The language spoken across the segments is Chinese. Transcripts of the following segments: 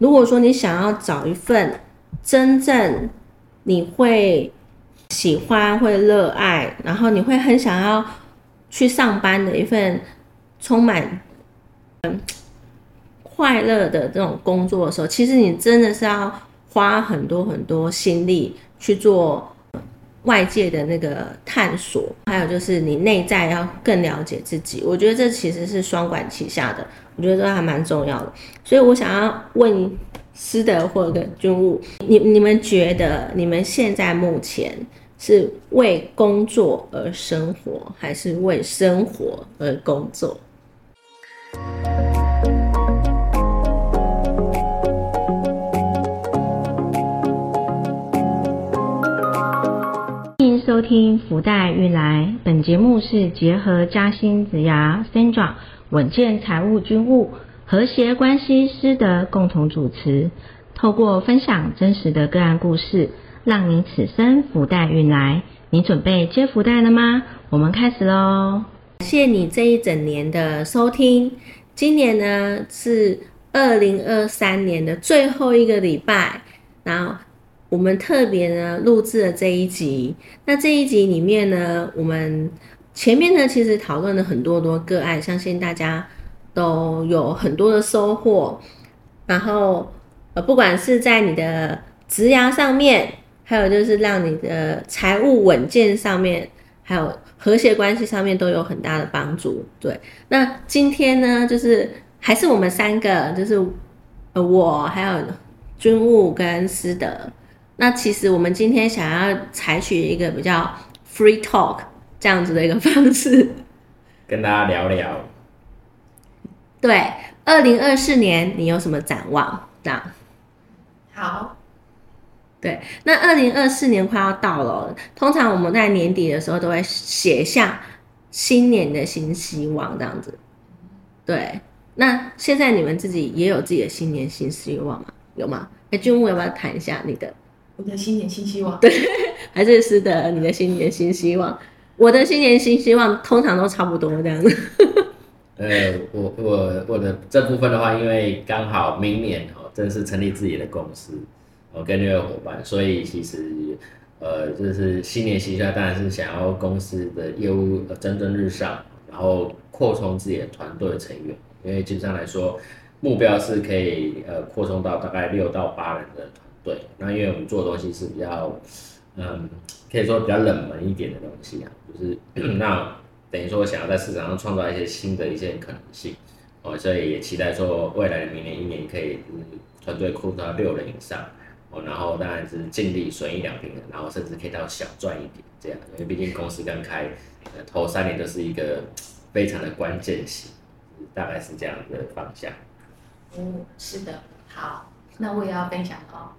如果说你想要找一份真正你会喜欢、会热爱，然后你会很想要去上班的一份充满嗯快乐的这种工作的时候，其实你真的是要花很多很多心力去做外界的那个探索，还有就是你内在要更了解自己。我觉得这其实是双管齐下的，我觉得这还蛮重要的。所以我想要问师德或者军务，你你们觉得你们现在目前是为工作而生活，还是为生活而工作？欢迎收听福袋运来，本节目是结合嘉兴子牙 Sandra 稳健财务军务和谐关系师的共同主持，透过分享真实的个案故事，让你此生福袋运来。你准备接福袋了吗？我们开始喽！感谢你这一整年的收听。今年呢是二零二三年的最后一个礼拜，然后我们特别呢录制了这一集。那这一集里面呢，我们前面呢其实讨论了很多多个案，相信大家都有很多的收获。然后呃，不管是在你的职涯上面，还有就是让你的财务稳健上面，还有和谐关系上面都有很大的帮助。对，那今天呢，就是还是我们三个，就是呃我还有军务跟师德。那其实我们今天想要采取一个比较 free talk 这样子的一个方式，跟大家聊聊。对，二零二四年你有什么展望？这样。好，对，那二零二四年快要到了，通常我们在年底的时候都会写下新年的新希望，这样子。对，那现在你们自己也有自己的新年新希望吗？有吗？哎，君武要不要谈一下你的？我的新年新希望。对，还是是的，你的新年新希望。我的新年新希望通常都差不多这样子。呃，我我我的这部分的话，因为刚好明年哦，正式成立自己的公司，我跟六位伙伴，所以其实呃，就是新年新希望，当然是想要公司的业务呃蒸蒸日上，然后扩充自己的团队成员，因为基本上来说，目标是可以呃扩充到大概六到八人的团队。那因为我们做的东西是比较嗯，可以说比较冷门一点的东西啊，就是 那。等于说，想要在市场上创造一些新的一些可能性，哦，所以也期待说，未来的明年一年可以团队扩到六人以上，哦，然后当然是尽力损益两平衡，然后甚至可以到小赚一点这样，因为毕竟公司刚开，头三年都是一个非常的关键期，大概是这样的方向。嗯，是的，好，那我也要分享哦。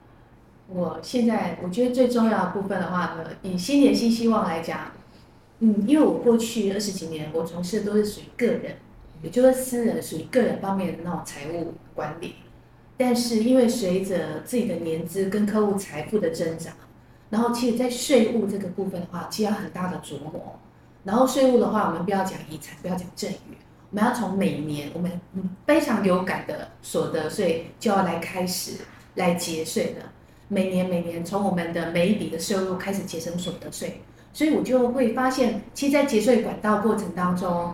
我现在我觉得最重要的部分的话呢，以新年新希望来讲。嗯，因为我过去二十几年，我从事的都是属于个人，也就是私人属于个人方面的那种财务管理。但是因为随着自己的年资跟客户财富的增长，然后其实，在税务这个部分的话，其实要很大的琢磨。然后税务的话，我们不要讲遗产，不要讲赠与，我们要从每年我们非常有感的所得税就要来开始来节税的。每年每年从我们的每一笔的收入开始节省所得税。所以我就会发现，其实，在节税管道过程当中，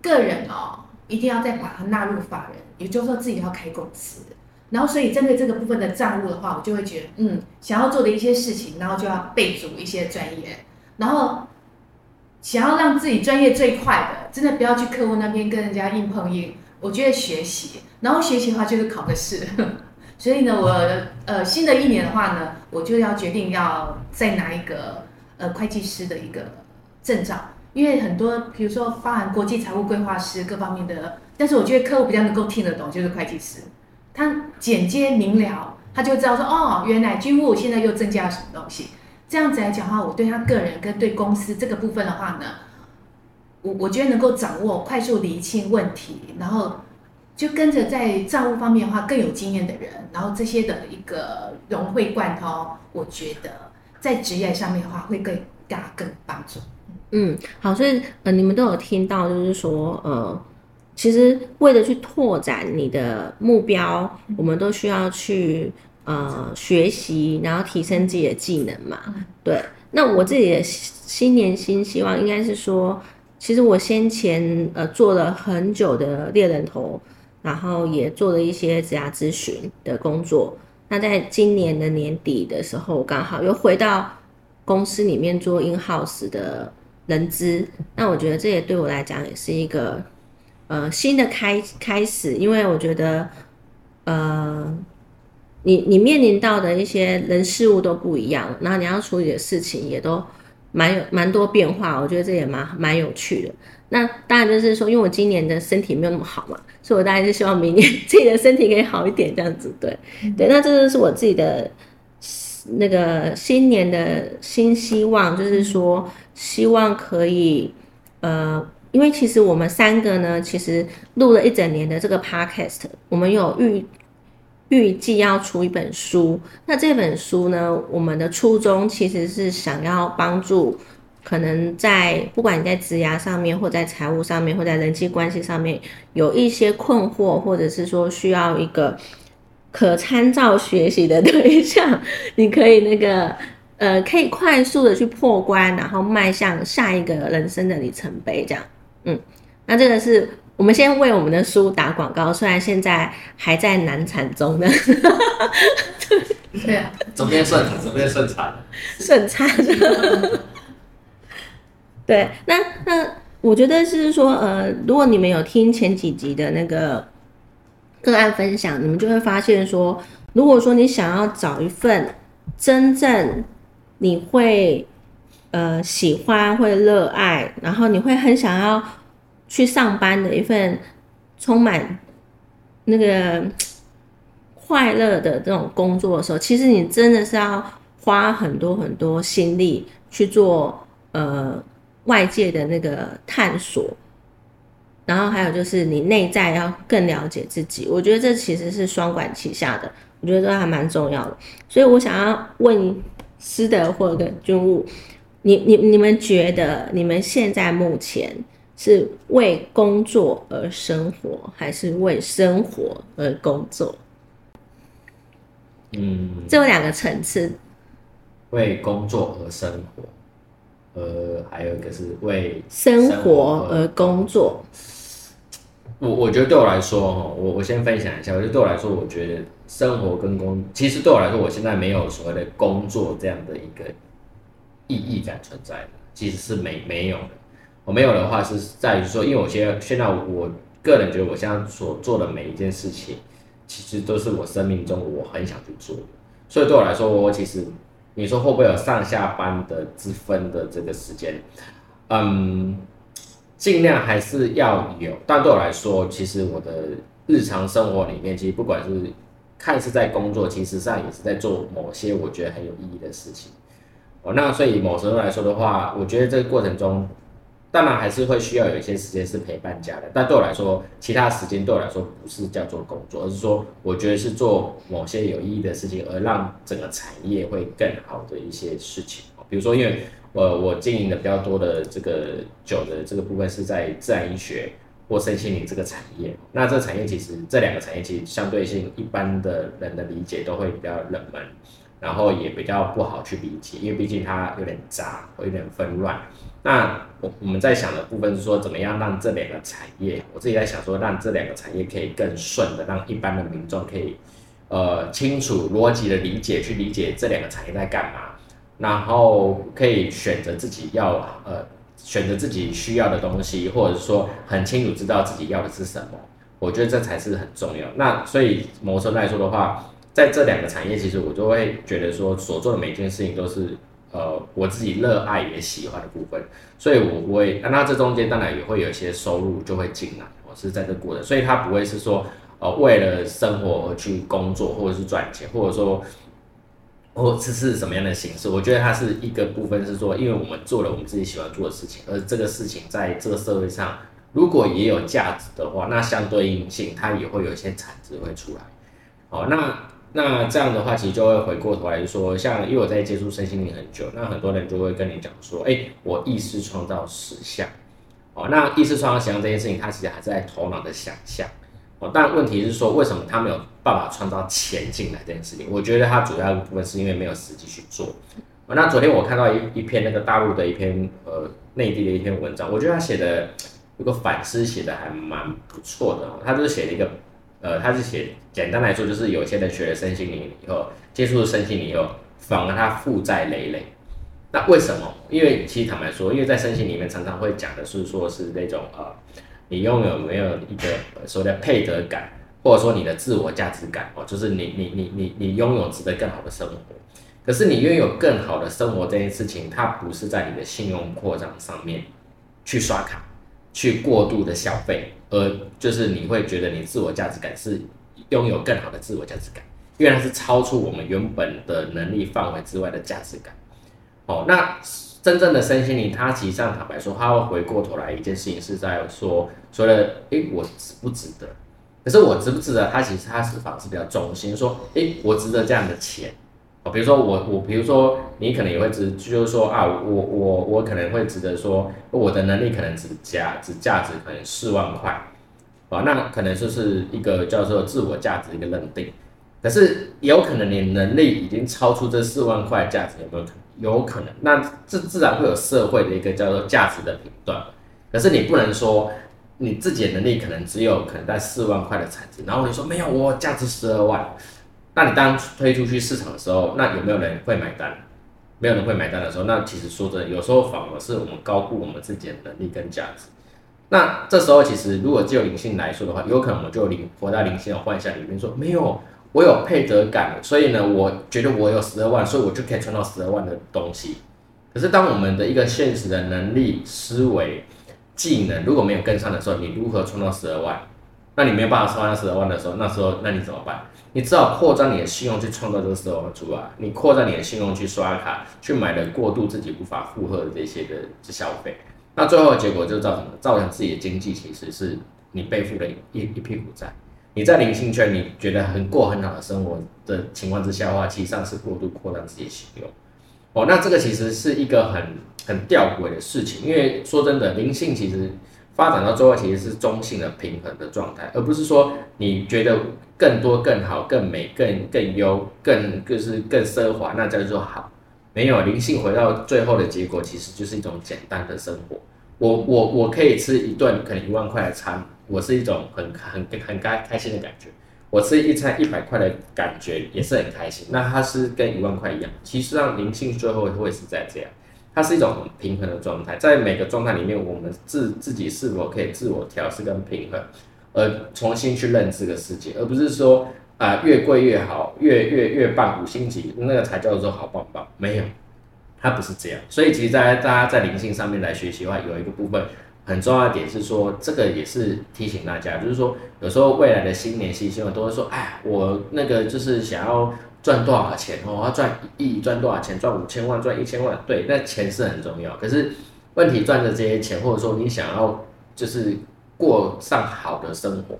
个人哦，一定要再把它纳入法人，也就是说自己要开公司。然后，所以针对这个部分的账务的话，我就会觉得，嗯，想要做的一些事情，然后就要备足一些专业，然后想要让自己专业最快的，真的不要去客户那边跟人家硬碰硬。我觉得学习，然后学习的话就是考个试。所以呢，我呃新的一年的话呢，我就要决定要再拿一个。呃，会计师的一个证照，因为很多，比如说包含国际财务规划师各方面的，但是我觉得客户比较能够听得懂，就是会计师，他简洁明了，他就知道说，哦，原来军务现在又增加了什么东西。这样子来讲的话，我对他个人跟对公司这个部分的话呢，我我觉得能够掌握快速理清问题，然后就跟着在账务方面的话更有经验的人，然后这些的一个融会贯通，我觉得。在职业上面的话，会更大更帮助。嗯，好，所以呃，你们都有听到，就是说呃，其实为了去拓展你的目标，我们都需要去呃学习，然后提升自己的技能嘛。对，那我自己的新年新希望应该是说，其实我先前呃做了很久的猎人头，然后也做了一些职涯咨询的工作。那在今年的年底的时候，刚好又回到公司里面做 in house 的人资。那我觉得这也对我来讲也是一个。呃，新的开开始，因为我觉得，呃，你你面临到的一些人事物都不一样，然后你要处理的事情也都蛮有蛮多变化，我觉得这也蛮蛮有趣的。那当然就是说，因为我今年的身体没有那么好嘛，所以我当然是希望明年 自己的身体可以好一点，这样子。对对，那这就是我自己的那个新年的新希望，就是说希望可以呃。因为其实我们三个呢，其实录了一整年的这个 podcast，我们有预预计要出一本书。那这本书呢，我们的初衷其实是想要帮助可能在不管你在职涯上面，或在财务上面，或在人际关系上面有一些困惑，或者是说需要一个可参照学习的 对象，你可以那个呃，可以快速的去破关，然后迈向下一个人生的里程碑，这样。嗯，那这个是我们先为我们的书打广告，虽然现在还在难产中呢。对啊，中间顺中间顺产，顺产。对，那那我觉得是说，呃，如果你们有听前几集的那个个案分享，你们就会发现说，如果说你想要找一份真正你会呃喜欢、会热爱，然后你会很想要。去上班的一份充满那个 快乐的这种工作的时候，其实你真的是要花很多很多心力去做呃外界的那个探索，然后还有就是你内在要更了解自己。我觉得这其实是双管齐下的，我觉得这还蛮重要的。所以我想要问师德或者军务，你你你们觉得你们现在目前？是为工作而生活，还是为生活而工作？嗯，这有两个层次。为工作而生活，呃，还有一个是为生活而工作。我我觉得对我来说，哈，我我先分享一下。我觉得对我来说，我觉得生活跟工，其实对我来说，我现在没有所谓的工作这样的一个意义感存在的，其实是没没有的。我没有的话是在于说，因为我现在现在我个人觉得我现在所做的每一件事情，其实都是我生命中我很想去做的，所以对我来说，我其实你说会不会有上下班的之分的这个时间，嗯，尽量还是要有，但对我来说，其实我的日常生活里面，其实不管是看似在工作，其实上也是在做某些我觉得很有意义的事情。哦，那所以某时候来说的话，我觉得这个过程中。当然还是会需要有一些时间是陪伴家的，但对我来说，其他时间对我来说不是叫做工作，而是说我觉得是做某些有意义的事情，而让整个产业会更好的一些事情。比如说，因为我我经营的比较多的这个酒的这个部分是在自然医学或身心灵这个产业，那这个产业其实这两个产业其实相对性一般的人的理解都会比较冷门，然后也比较不好去理解，因为毕竟它有点杂，有点纷乱。那我我们在想的部分是说，怎么样让这两个产业，我自己在想说，让这两个产业可以更顺的，让一般的民众可以，呃，清楚逻辑的理解，去理解这两个产业在干嘛，然后可以选择自己要，呃，选择自己需要的东西，或者说很清楚知道自己要的是什么，我觉得这才是很重要。那所以某种来说的话，在这两个产业，其实我就会觉得说，所做的每一件事情都是。呃，我自己热爱也喜欢的部分，所以我不会，那这中间当然也会有一些收入就会进来，我是在这过的，所以他不会是说，呃，为了生活而去工作，或者是赚钱，或者说，或这是什么样的形式？我觉得它是一个部分是说，因为我们做了我们自己喜欢做的事情，而这个事情在这个社会上如果也有价值的话，那相对应性它也会有一些产值会出来，好，那。那这样的话，其实就会回过头来说，像因为我在接触身心灵很久，那很多人就会跟你讲说，哎，我意识创造实相，哦，那意识创造想象这件事情，它其实还是在头脑的想象。哦，但问题是说，为什么他没有办法创造钱进来这件事情？我觉得他主要的部分是因为没有实际去做。那昨天我看到一一篇那个大陆的一篇呃内地的一篇文章，我觉得他写的有个反思写的还蛮不错的。他就是写了一个呃，他是写简单来说，就是有些人学了身心灵以后，接触了身心灵以后，反而他负债累累。那为什么？因为其实坦白说，因为在身心里面常常会讲的是说是那种呃。你拥有没有一个所谓的配得感，或者说你的自我价值感哦，就是你你你你你拥有值得更好的生活。可是你拥有更好的生活这件事情，它不是在你的信用扩张上面去刷卡、去过度的消费，而就是你会觉得你自我价值感是拥有更好的自我价值感，因为它是超出我们原本的能力范围之外的价值感。哦，那。真正的身心灵，它其实上坦白说，它会回过头来一件事情，是在说，说了，哎，我值不值得？可是我值不值得？它其实它是反而是比较中心，说，哎，我值得这样的钱。比如说我我，比如说你可能也会值，就是说啊，我我我可能会值得说，我的能力可能只价只价值可能四万块，啊，那可能就是一个叫做自我价值一个认定。可是有可能你能力已经超出这四万块价值，有没有可能？有可能，那这自然会有社会的一个叫做价值的评断。可是你不能说你自己的能力可能只有可能在四万块的产值，然后你说没有我价值十二万，那你当推出去市场的时候，那有没有人会买单？没有人会买单的时候，那其实说真的，有时候反而是我们高估我们自己的能力跟价值。那这时候其实如果只有灵性来说的话，有可能我就灵活在灵性的幻象里面说没有。我有配得感，所以呢，我觉得我有十二万，所以我就可以创造十二万的东西。可是，当我们的一个现实的能力、思维、技能如果没有跟上的时候，你如何创造十二万？那你没有办法创造十二万的时候，那时候那你怎么办？你只好扩张你的信用去创造这个十二万出来。你扩张你的信用去刷卡，去买了过度自己无法负荷的这些的消费，那最后的结果就造成了造成自己的经济其实是你背负了一一屁股债。你在灵性圈，你觉得很过很好的生活的情况之下的话，其实上是过度扩张自己的信用。哦，那这个其实是一个很很吊诡的事情，因为说真的，灵性其实发展到最后其实是中性的平衡的状态，而不是说你觉得更多更好、更美、更更优、更就是更奢华，那叫做好。没有灵性回到最后的结果，其实就是一种简单的生活。我我我可以吃一顿可能一万块的餐。我是一种很很很开开心的感觉，我吃一餐一百块的感觉也是很开心。那它是跟一万块一样，其实上灵性最后会是在这样，它是一种平衡的状态。在每个状态里面，我们自自己是否可以自我调试跟平衡，而重新去认知这个世界，而不是说啊越贵越好，越越越棒五星级那个才叫做好棒棒。没有，它不是这样。所以其实，在大家在灵性上面来学习的话，有一个部分。很重要的点是说，这个也是提醒大家，就是说，有时候未来的新年新希望都会说，哎，我那个就是想要赚多少钱哦，要赚一亿，赚多少钱？赚五千万，赚一千万？对，那钱是很重要。可是问题赚的这些钱，或者说你想要就是过上好的生活，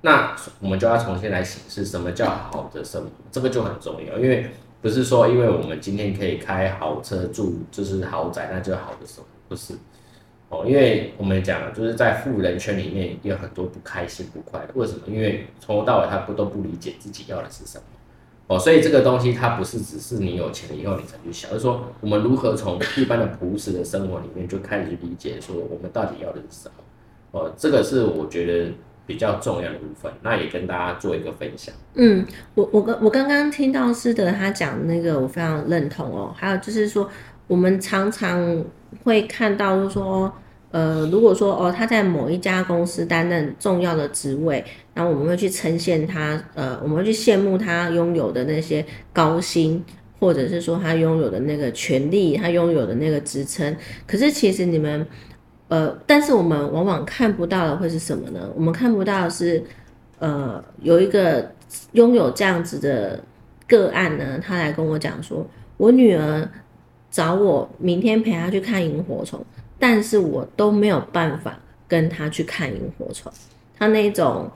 那我们就要重新来审视什么叫好的生活，这个就很重要。因为不是说，因为我们今天可以开豪车住，就是豪宅，那就好的生活，不是。哦，因为我们讲，就是在富人圈里面有很多不开心、不快乐。为什么？因为从头到尾他不都不理解自己要的是什么。哦，所以这个东西它不是只是你有钱了以后你才去想，而是说我们如何从一般的朴实的生活里面就开始去理解，说我们到底要的是什么。哦，这个是我觉得比较重要的部分。那也跟大家做一个分享。嗯，我我刚我刚刚听到师德他讲那个，我非常认同哦。还有就是说，我们常常会看到，就是说。呃，如果说哦，他在某一家公司担任重要的职位，那我们会去呈现他，呃，我们会去羡慕他拥有的那些高薪，或者是说他拥有的那个权利，他拥有的那个职称。可是其实你们，呃，但是我们往往看不到的会是什么呢？我们看不到的是，呃，有一个拥有这样子的个案呢，他来跟我讲说，我女儿找我明天陪她去看萤火虫。但是我都没有办法跟他去看萤火虫，他那种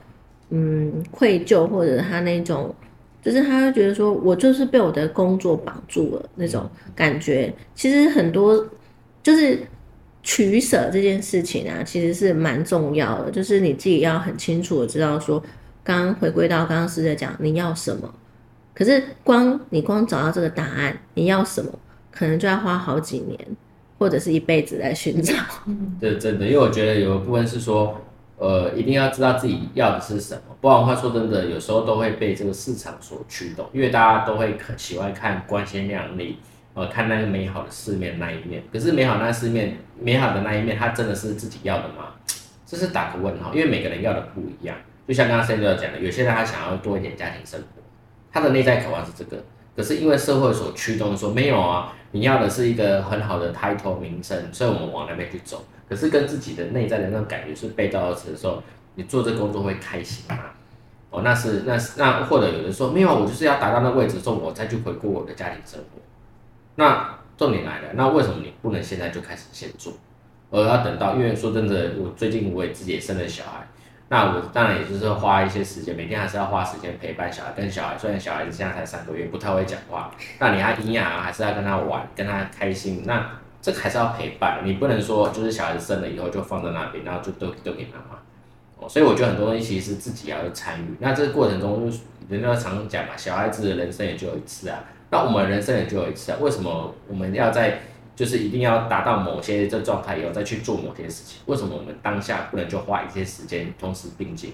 嗯愧疚，或者他那种就是他会觉得说我就是被我的工作绑住了那种感觉。其实很多就是取舍这件事情啊，其实是蛮重要的，就是你自己要很清楚的知道说，刚回归到刚刚师姐讲你要什么，可是光你光找到这个答案，你要什么，可能就要花好几年或者是一辈子来寻找。对真的，因为我觉得有一部分是说，呃，一定要知道自己要的是什么，不然的话说真的，有时候都会被这个市场所驱动，因为大家都会喜欢看光鲜亮丽，呃，看那个美好的世面那一面。可是美好那世面，美好的那一面，它真的是自己要的吗？这是打个问号，因为每个人要的不一样。就像刚刚 Sandy 讲的，有些人他想要多一点家庭生活，他的内在渴望是这个，可是因为社会所驱动，说没有啊，你要的是一个很好的 title 名声，所以我们往那边去走。可是跟自己的内在的那种感觉是背道而驰的时候，你做这工作会开心吗？哦，那是那是那或者有人说没有，我就是要达到那位置之后，我再去回顾我的家庭生活。那重点来了，那为什么你不能现在就开始先做，而要等到？因为说真的，我最近我也自己也生了小孩，那我当然也就是花一些时间，每天还是要花时间陪伴小孩，跟小孩。虽然小孩子现在才三个月，不太会讲话，那你要营养啊，还是要跟他玩，跟他开心。那这个还是要陪伴，你不能说就是小孩子生了以后就放在那边，然后就都都给妈妈。所以我觉得很多东西其实自己要参与。那这个过程中，就是人家常讲嘛，小孩子的人生也就有一次啊。那我们人生也就有一次啊，为什么我们要在就是一定要达到某些这状态以后再去做某些事情？为什么我们当下不能就花一些时间同时并进？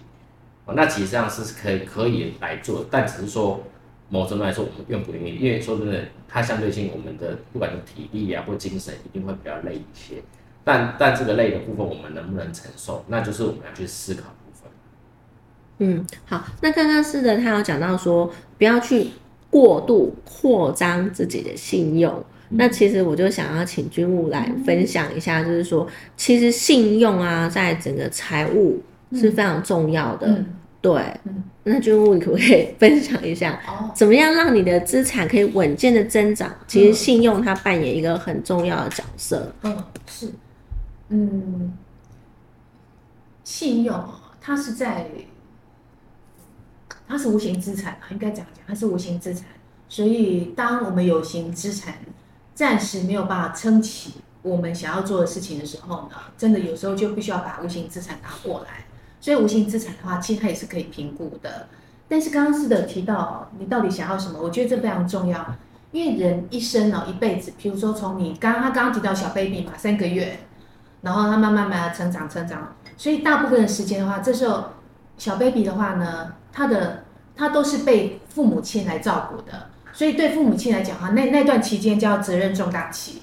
哦，那其实上是可以可以来做，但只是说某种度来说我们愿不愿意？因为说真的，它相对性我们的不管是体力啊或精神一定会比较累一些。但但这个累的部分我们能不能承受？那就是我们要去思考部分。嗯，好，那刚刚是的，他有讲到说不要去。过度扩张自己的信用，那其实我就想要请君务来分享一下，就是说，其实信用啊，在整个财务是非常重要的。对，那君务你可不可以 分享一下，怎么样让你的资产可以稳健的增长？其实信用它扮演一个很重要的角色。嗯，是，嗯，信用它是在。它是无形资产应该这样讲，它是无形资产。所以，当我们有形资产暂时没有办法撑起我们想要做的事情的时候呢，真的有时候就必须要把无形资产拿过来。所以，无形资产的话，其实它也是可以评估的。但是，刚刚是的提到你到底想要什么，我觉得这非常重要。因为人一生呢，一辈子，比如说从你刚刚他刚刚提到小 baby 嘛，三个月，然后他慢慢慢慢成长成长，所以大部分的时间的话，这时候小 baby 的话呢。他的他都是被父母亲来照顾的，所以对父母亲来讲哈，那那段期间叫责任重大期。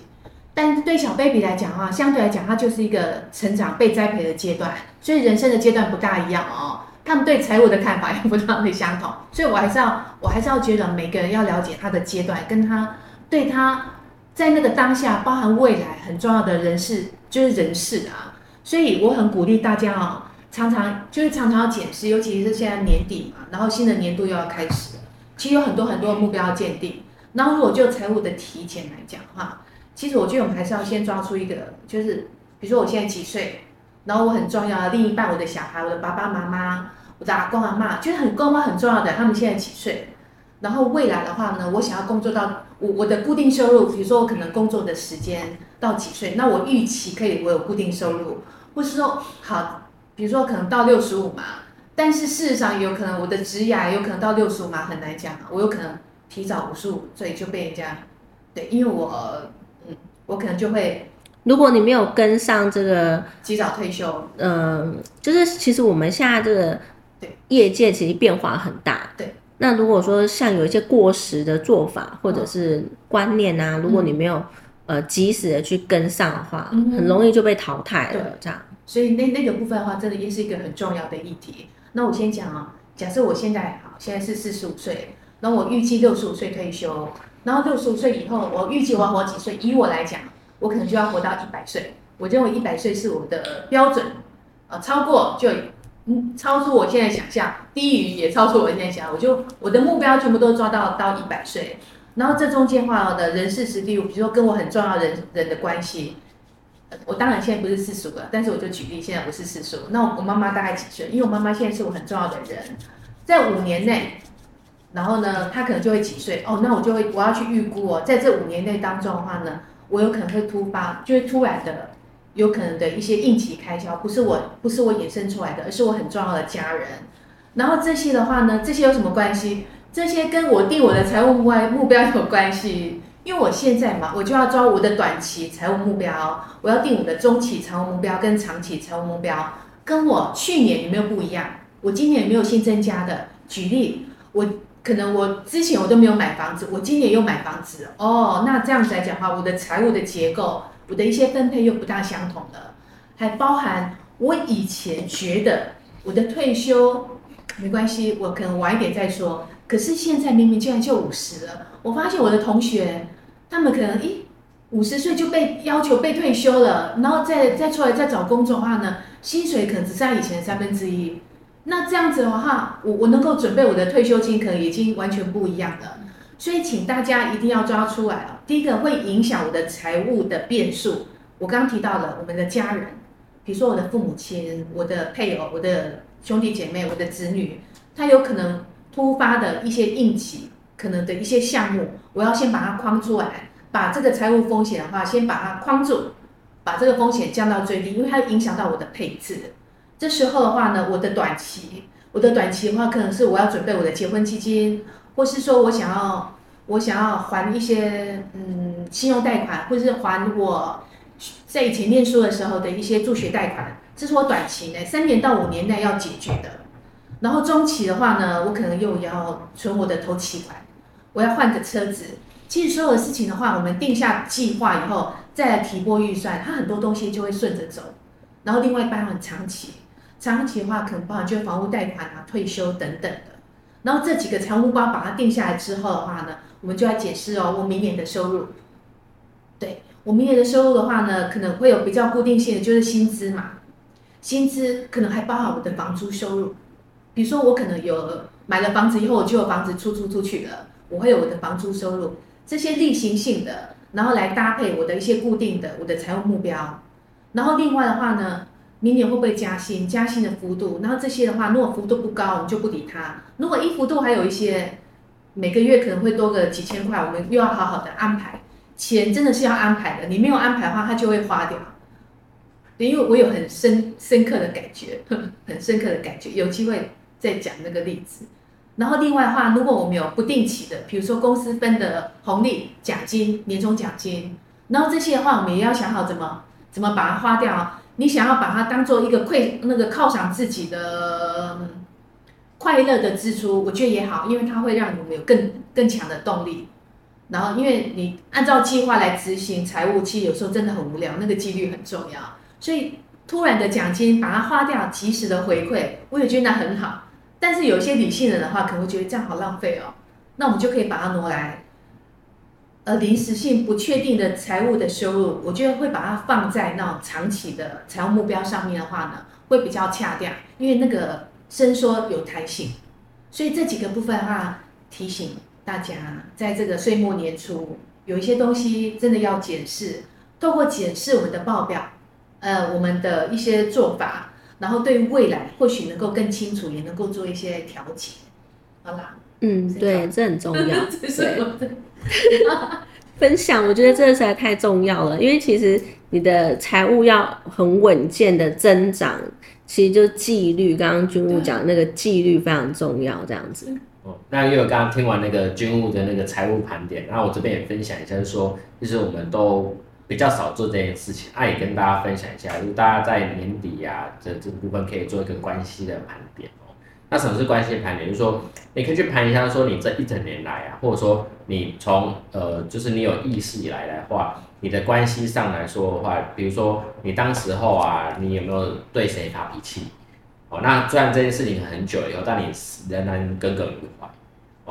但对小 baby 来讲哈，相对来讲，他就是一个成长被栽培的阶段，所以人生的阶段不大一样哦。他们对财务的看法也不大会相同，所以我还是要我还是要觉得每个人要了解他的阶段，跟他对他在那个当下包含未来很重要的人事就是人事啊，所以我很鼓励大家啊。常常就是常常要检视，尤其是现在年底嘛，然后新的年度又要开始，其实有很多很多的目标要鉴定。然后如果就财务的提前来讲的话，其实我觉得我们还是要先抓出一个，就是比如说我现在几岁，然后我很重要的另一半，我的小孩，我的爸爸妈妈，我的阿公阿妈，就是很公妈很重要的，他们现在几岁？然后未来的话呢，我想要工作到我我的固定收入，比如说我可能工作的时间到几岁，那我预期可以我有固定收入，或是说好。比如说可能到六十五嘛，但是事实上有可能我的职涯有可能到六十五嘛，很难讲。我有可能提早五十五岁就被人家，对，因为我，嗯，我可能就会，如果你没有跟上这个及早退休，嗯，就是其实我们现在这个对业界其实变化很大，对。那如果说像有一些过时的做法或者是观念啊，如果你没有呃及时的去跟上的话，很容易就被淘汰了，这样。所以那那个部分的话，真的也是一个很重要的议题。那我先讲啊，假设我现在好，现在是四十五岁，那我预计六十五岁退休，然后六十五岁以后，我预计我要活几岁？以我来讲，我可能就要活到一百岁。我认为一百岁是我的标准，呃，超过就嗯超出我现在想象，低于也超出我现在想象，我就我的目标全部都抓到到一百岁。然后这中间话的人事实地，比如说跟我很重要人人的关系。我当然现在不是四十五了，但是我就举例，现在我是四十五。那我妈妈大概几岁？因为我妈妈现在是我很重要的人，在五年内，然后呢，她可能就会几岁？哦，那我就会我要去预估哦，在这五年内当中的话呢，我有可能会突发，就会突然的有可能的一些应急开销，不是我不是我衍生出来的，而是我很重要的家人。然后这些的话呢，这些有什么关系？这些跟我定我的财务目目标有关系。因为我现在嘛，我就要抓我的短期财务目标，我要定我的中期财务目标跟长期财务目标，跟我去年有没有不一样？我今年有没有新增加的？举例，我可能我之前我都没有买房子，我今年又买房子哦，那这样子来讲的话，我的财务的结构，我的一些分配又不大相同了，还包含我以前觉得我的退休没关系，我可能晚一点再说。可是现在明明竟然就五十了，我发现我的同学，他们可能一五十岁就被要求被退休了，然后再再出来再找工作的话呢，薪水可能只占以前的三分之一。那这样子的话，我我能够准备我的退休金，可能已经完全不一样了。所以请大家一定要抓出来哦。第一个会影响我的财务的变数，我刚刚提到了我们的家人，比如说我的父母亲、我的配偶、我的兄弟姐妹、我的子女，他有可能。突发的一些应急可能的一些项目，我要先把它框出来，把这个财务风险的话，先把它框住，把这个风险降到最低，因为它影响到我的配置。这时候的话呢，我的短期，我的短期的话，可能是我要准备我的结婚基金，或是说我想要我想要还一些嗯信用贷款，或是还我在以前念书的时候的一些助学贷款，这是我短期内三年到五年内要解决的。然后中期的话呢，我可能又要存我的头期款，我要换个车子。其实所有的事情的话，我们定下计划以后，再来提拨预算，它很多东西就会顺着走。然后另外一半很长期，长期的话可能包含就房屋贷款啊、退休等等的。然后这几个财务包把它定下来之后的话呢，我们就要解释哦，我明年的收入。对我明年的收入的话呢，可能会有比较固定性的，就是薪资嘛，薪资可能还包含我的房租收入。比如说，我可能有买了房子以后，我就有房子出租出去了，我会有我的房租收入，这些例行性的，然后来搭配我的一些固定的我的财务目标。然后另外的话呢，明年会不会加薪？加薪的幅度，然后这些的话，如果幅度不高，我们就不理它。如果一幅度还有一些每个月可能会多个几千块，我们又要好好的安排。钱真的是要安排的，你没有安排的话，它就会花掉。因为我有很深深刻的感觉，很深刻的感觉，有机会。在讲那个例子，然后另外的话，如果我们有不定期的，比如说公司分的红利、奖金、年终奖金，然后这些的话，我们也要想好怎么怎么把它花掉。你想要把它当做一个馈那个犒赏自己的快乐的支出，我觉得也好，因为它会让我们有更更强的动力。然后，因为你按照计划来执行财务，其实有时候真的很无聊，那个纪律很重要。所以突然的奖金把它花掉，及时的回馈，我也觉得那很好。但是有些理性人的话，可能会觉得这样好浪费哦。那我们就可以把它挪来，呃，临时性不确定的财务的收入，我觉得会把它放在那种长期的财务目标上面的话呢，会比较恰当，因为那个伸缩有弹性。所以这几个部分的话，提醒大家，在这个岁末年初，有一些东西真的要检视，透过检视我们的报表，呃，我们的一些做法。然后对于未来或许能够更清楚，也能够做一些调节。好啦，嗯，对，这很重要。对，分享，我觉得这实在太重要了，因为其实你的财务要很稳健的增长，其实就纪律。刚刚军务讲那个纪律非常重要，这样子。哦，那因为我刚刚听完那个军务的那个财务盘点，然后我这边也分享一下，就是说，其实我们都。比较少做这件事情，那也跟大家分享一下，就是大家在年底呀这这部分可以做一个关系的盘点哦。那什么是关系盘点？就是说你可以去盘一下，说你这一整年来啊，或者说你从呃，就是你有意识以来的话，你的关系上来说的话，比如说你当时候啊，你有没有对谁发脾气？哦，那虽然这件事情很久以后，但你仍然耿耿于怀。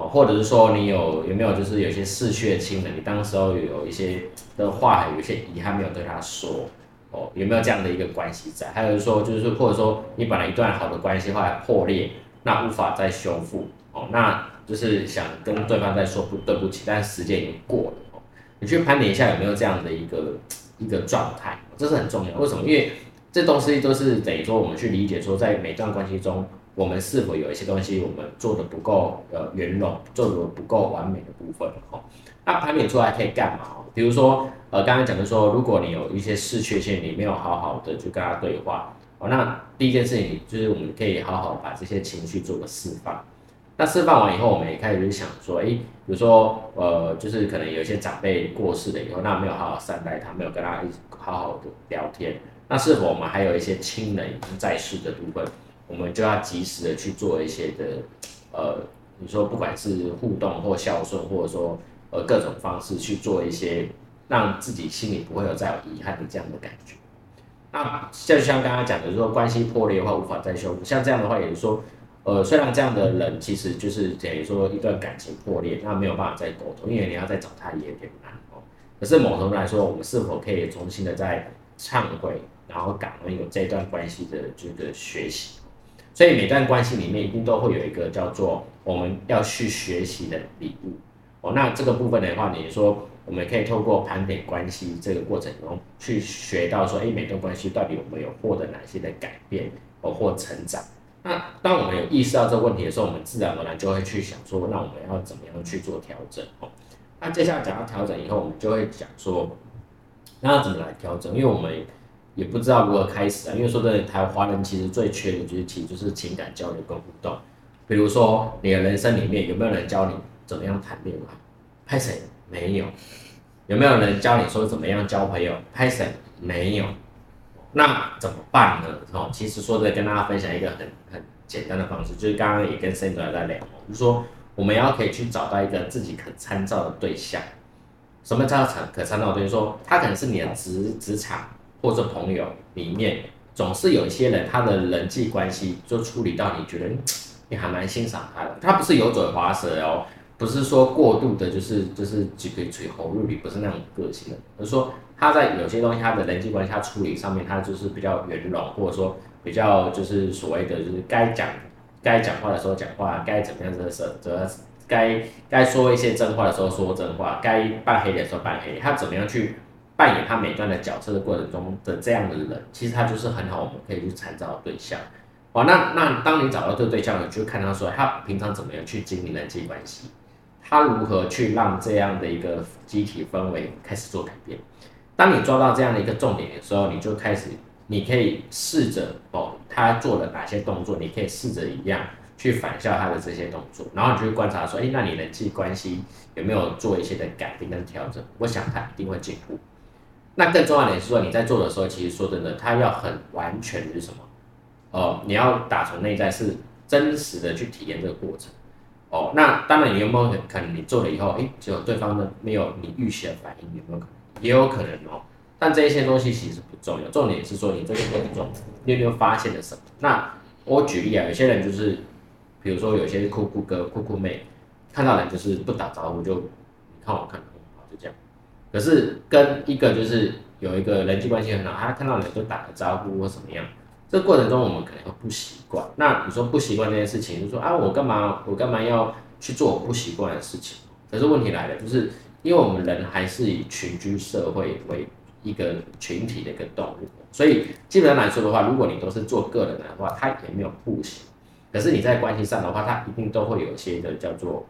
或者是说你有有没有就是有些嗜血亲的，你当时候有一些的话，有一些遗憾没有对他说，哦，有没有这样的一个关系在？还有是说就是或者说你本来一段好的关系后来破裂，那无法再修复，哦，那就是想跟对方再说不对不起，但时间已经过了，哦，你去盘点一下有没有这样的一个一个状态，这是很重要。为什么？因为这东西都是等于说我们去理解说在每段关系中。我们是否有一些东西我们做的不够呃圆融，做的不够完美的部分？哦，那盘点出来可以干嘛？比如说呃，刚刚讲的说，如果你有一些视缺陷，你没有好好的去跟他对话，哦，那第一件事情就是我们可以好好把这些情绪做个释放。那释放完以后，我们也开始去想说，哎，比如说，呃，就是可能有一些长辈过世了以后，那没有好好善待他，没有跟他一好好的聊天，那是否我们还有一些亲人已经在世的部分，我们就要及时的去做一些的，呃，你说不管是互动或孝顺，或者说呃各种方式去做一些，让自己心里不会有再有遗憾的这样的感觉。那就像刚刚讲的，如果关系破裂的话，无法再修复，像这样的话，也是说。呃，虽然这样的人其实就是等于说一段感情破裂，那没有办法再沟通，因为你要再找他也有点难哦。可是某种来说，我们是否可以重新的再忏悔，然后感恩有这段关系的这个学习？所以每段关系里面一定都会有一个叫做我们要去学习的礼物哦。那这个部分的话，你说我们可以透过盘点关系这个过程中去学到说，哎，每段关系到底我们有获得哪些的改变哦或成长？那当我们有意识到这个问题的时候，我们自然而然就会去想说，那我们要怎么样去做调整哦？那接下来讲到调整以后，我们就会讲说，那要怎么来调整？因为我们也不知道如何开始啊。因为说真的，台湾华人其实最缺的就是其实就是情感交流跟互动。比如说你的人生里面有没有人教你怎么样谈恋爱？拍谁？没有。有没有人教你说怎么样交朋友？拍谁？没有。那怎么办呢？哦，其实说的跟大家分享一个很很简单的方式，就是刚刚也跟 Sandra 在聊，就是说我们要可以去找到一个自己可参照的对象。什么叫可参照对象？说他可能是你的职职场或者朋友里面，总是有一些人，他的人际关系就处理到你觉得你还蛮欣赏他的，他不是油嘴滑舌哦，不是说过度的，就是就是几个嘴喉入里，不是那种个性的，而是说。他在有些东西，他的人际关系他处理上面，他就是比较圆融，或者说比较就是所谓的，就是该讲该讲话的时候讲话，该怎么样的时候则该该说一些真话的时候说真话，该扮黑脸的时候扮黑脸，他怎么样去扮演他每段的角色的过程中的这样的人，其实他就是很好，我们可以去参照的对象。哦，那那当你找到这个对象，你就看他说他平常怎么样去经营人际关系，他如何去让这样的一个集体氛围开始做改变。当你抓到这样的一个重点的时候，你就开始，你可以试着哦，他做了哪些动作，你可以试着一样去反效他的这些动作，然后你就观察说，哎，那你人际关系有没有做一些的改变跟调整？我想他一定会进步。那更重要的是说，你在做的时候，其实说真的，他要很完全是什么？哦，你要打从内在是真实的去体验这个过程。哦，那当然，你有没有可能你做了以后，哎，就对方的没有你预期的反应，有没有可能？也有可能哦，但这一些东西其实不重要，重点是说你这个过程中你有没有发现了什么？那我举例啊，有些人就是，比如说有些酷酷哥、酷酷妹，看到人就是不打招呼就你看我看好就这样。可是跟一个就是有一个人际关系很好，他看到人就打个招呼或什么样，这过程中我们可能会不习惯。那你说不习惯这件事情，就说啊我干嘛我干嘛要去做我不习惯的事情？可是问题来了，就是。因为我们人还是以群居社会为一个群体的一个动物，所以基本上来说的话，如果你都是做个人的话，它也没有不行。可是你在关系上的话，它一定都会有一些的叫做，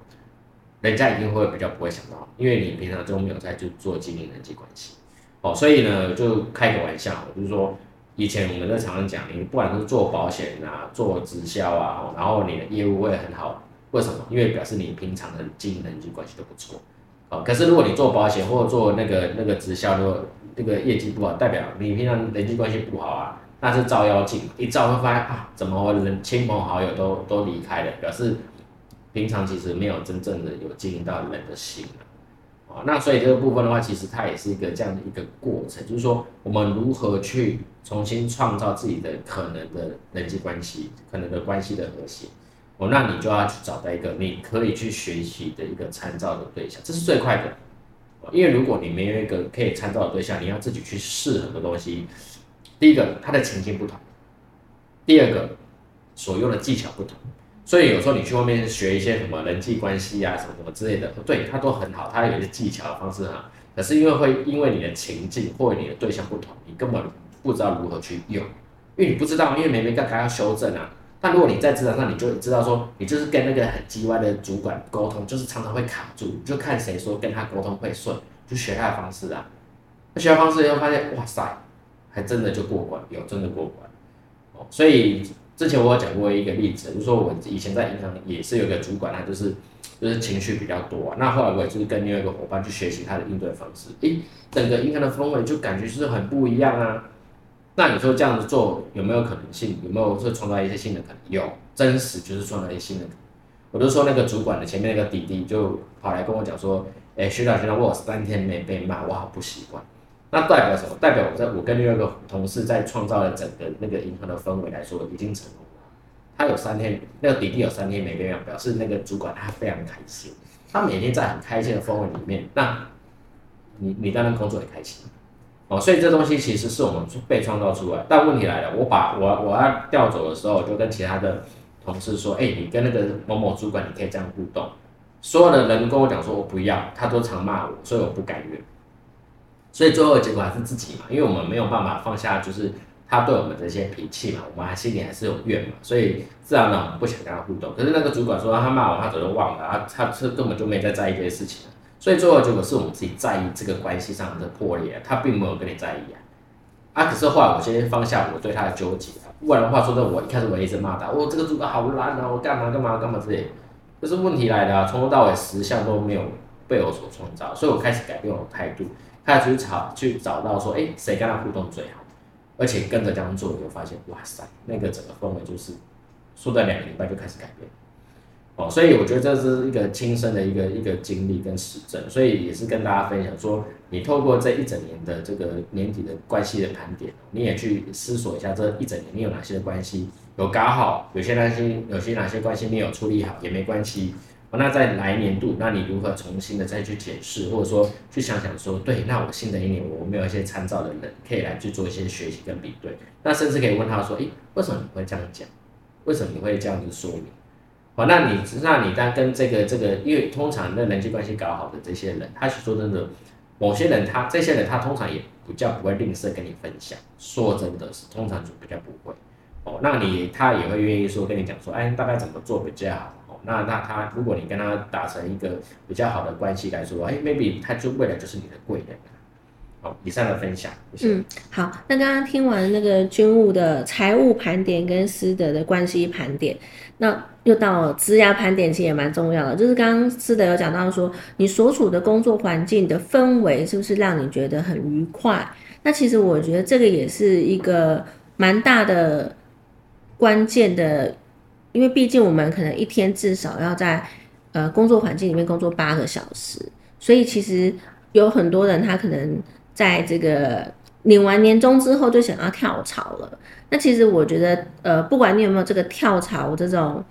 人家一定会比较不会想到，因为你平常就没有在就做经营人际关系哦。所以呢，就开个玩笑，就是说以前我们在常常讲，你不管是做保险啊、做直销啊，然后你的业务会很好，为什么？因为表示你平常的经营人际关系都不错。哦，可是如果你做保险或者做那个那个直销，如果那个业绩不好，代表你平常人际关系不好啊，那是照妖镜，一照会发现啊，怎么人亲朋好友都都离开了，表示平常其实没有真正的有经营到人的心啊。那所以这个部分的话，其实它也是一个这样的一个过程，就是说我们如何去重新创造自己的可能的人际关系，可能的关系的和谐。哦，那你就要去找到一个你可以去学习的一个参照的对象，这是最快的。因为如果你没有一个可以参照的对象，你要自己去试很多东西。第一个，他的情境不同；第二个，所用的技巧不同。所以有时候你去外面学一些什么人际关系啊，什么什么之类的，对他都很好，他有一些技巧的方式哈。可是因为会因为你的情境或者你的对象不同，你根本不知道如何去用，因为你不知道，因为每每个他要修正啊。但如果你在职场上，你就知道说，你就是跟那个很叽歪的主管沟通，就是常常会卡住，就看谁说跟他沟通会顺，就学他的方式啊。学方式以后发现，哇塞，还真的就过关，有真的过关。哦，所以之前我有讲过一个例子，就是说我以前在银行也是有个主管，他就是就是情绪比较多。那后来我就是跟另外一个伙伴去学习他的应对方式，诶，整个银行的氛围就感觉是很不一样啊。那你说这样子做有没有可能性？有没有会创造一些新的可能？有，真实就是创造一些新的可能。我就说那个主管的前面那个弟弟就跑来跟我讲说，哎，学长学长，我三天没被骂，我好不习惯。那代表什么？代表我在我跟另外一个同事在创造了整个那个银行的氛围来说已经成功了。他有三天，那个弟弟有三天没被骂，表示那个主管他非常开心。他每天在很开心的氛围里面，那你你当然工作也开心。哦，所以这东西其实是我们被创造出来。但问题来了，我把我我要调走的时候，我就跟其他的同事说：“哎，你跟那个某某主管，你可以这样互动。”所有的人跟我讲说：“我不要。”他都常骂我，所以我不敢约。所以最后的结果还是自己嘛，因为我们没有办法放下，就是他对我们这些脾气嘛，我们还心里还是有怨嘛，所以自然呢，我们不想跟他互动。可是那个主管说他骂我，他早就忘了，他他是根本就没在在意这些事情。所以最后结果是我们自己在意这个关系上的破裂，他并没有跟你在意啊。啊，可是后来我先放下我对他的纠结，不然的话，说的我一开始我一直骂他，我这个主管好烂啊，我干嘛干嘛干嘛之类，这是问题来的，从头到尾十项都没有被我所创造，所以我开始改变我的态度，开始去找去找到说，哎，谁跟他互动最好，而且跟着这样做，你就发现，哇塞，那个整个氛围就是说在两个礼拜就开始改变。哦，所以我觉得这是一个亲身的一个一个经历跟实证，所以也是跟大家分享说，你透过这一整年的这个年底的关系的盘点，你也去思索一下这一整年你有哪些关系有搞好，有些关系有些哪些关系没有处理好也没关系。那在来年度，那你如何重新的再去解释，或者说去想想说，对，那我新的一年我没有一些参照的人可以来去做一些学习跟比对，那甚至可以问他说，诶，为什么你会这样讲？为什么你会这样子说明？哦，那你那你当跟这个这个，因为通常那人际关系搞好的这些人，他是说真的，某些人他这些人他通常也比较不会吝啬跟你分享。说真的是，通常就比较不会。哦，那你他也会愿意说跟你讲说，哎，大概怎么做比较好？那那他如果你跟他达成一个比较好的关系来说，哎，maybe 他就未来就是你的贵人。好，以上的分享。嗯，好，那刚刚听完那个军务的财务盘点跟师德的关系盘点，那又到职涯盘点，其实也蛮重要的。就是刚刚师德有讲到说，你所处的工作环境的氛围是不是让你觉得很愉快？那其实我觉得这个也是一个蛮大的关键的，因为毕竟我们可能一天至少要在呃工作环境里面工作八个小时，所以其实有很多人他可能。在这个领完年终之后，就想要跳槽了。那其实我觉得，呃，不管你有没有这个跳槽这种，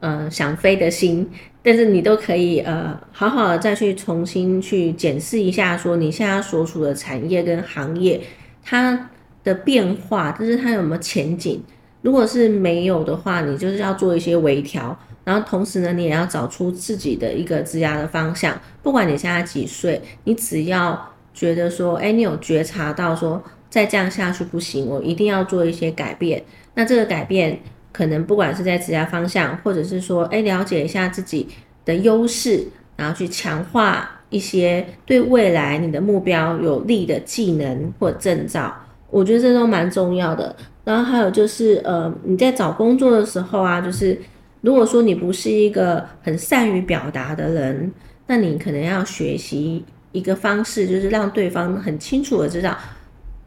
呃，想飞的心，但是你都可以，呃，好好的再去重新去检视一下，说你现在所处的产业跟行业它的变化，就是它有没有前景。如果是没有的话，你就是要做一些微调。然后同时呢，你也要找出自己的一个职涯的方向。不管你现在几岁，你只要。觉得说，哎，你有觉察到说，再这样下去不行，我一定要做一些改变。那这个改变，可能不管是在职业方向，或者是说，哎，了解一下自己的优势，然后去强化一些对未来你的目标有利的技能或证照，我觉得这都蛮重要的。然后还有就是，呃，你在找工作的时候啊，就是如果说你不是一个很善于表达的人，那你可能要学习。一个方式就是让对方很清楚的知道，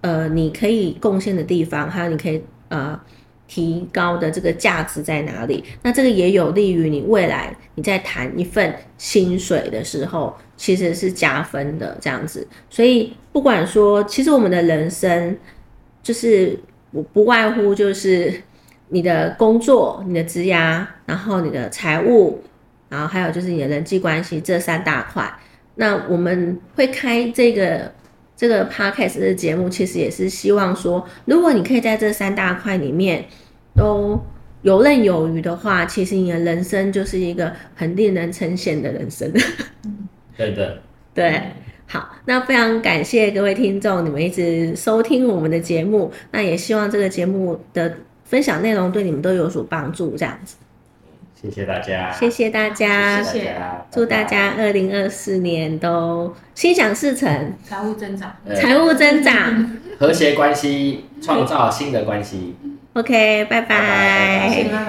呃，你可以贡献的地方，还有你可以呃提高的这个价值在哪里。那这个也有利于你未来你在谈一份薪水的时候，其实是加分的这样子。所以不管说，其实我们的人生就是不不外乎就是你的工作、你的职涯，然后你的财务，然后还有就是你的人际关系这三大块。那我们会开这个这个 podcast 的节目，其实也是希望说，如果你可以在这三大块里面都游刃有余的话，其实你的人生就是一个很令人称羡的人生。对的，对，好，那非常感谢各位听众，你们一直收听我们的节目，那也希望这个节目的分享内容对你们都有所帮助，这样子。谢谢大家，谢谢大家，谢谢大家，祝大家二零二四年都心想事成，财务增长。呃财务增长。和谐关系，创造新的关系。OK，拜拜拜谢谢，拜拜。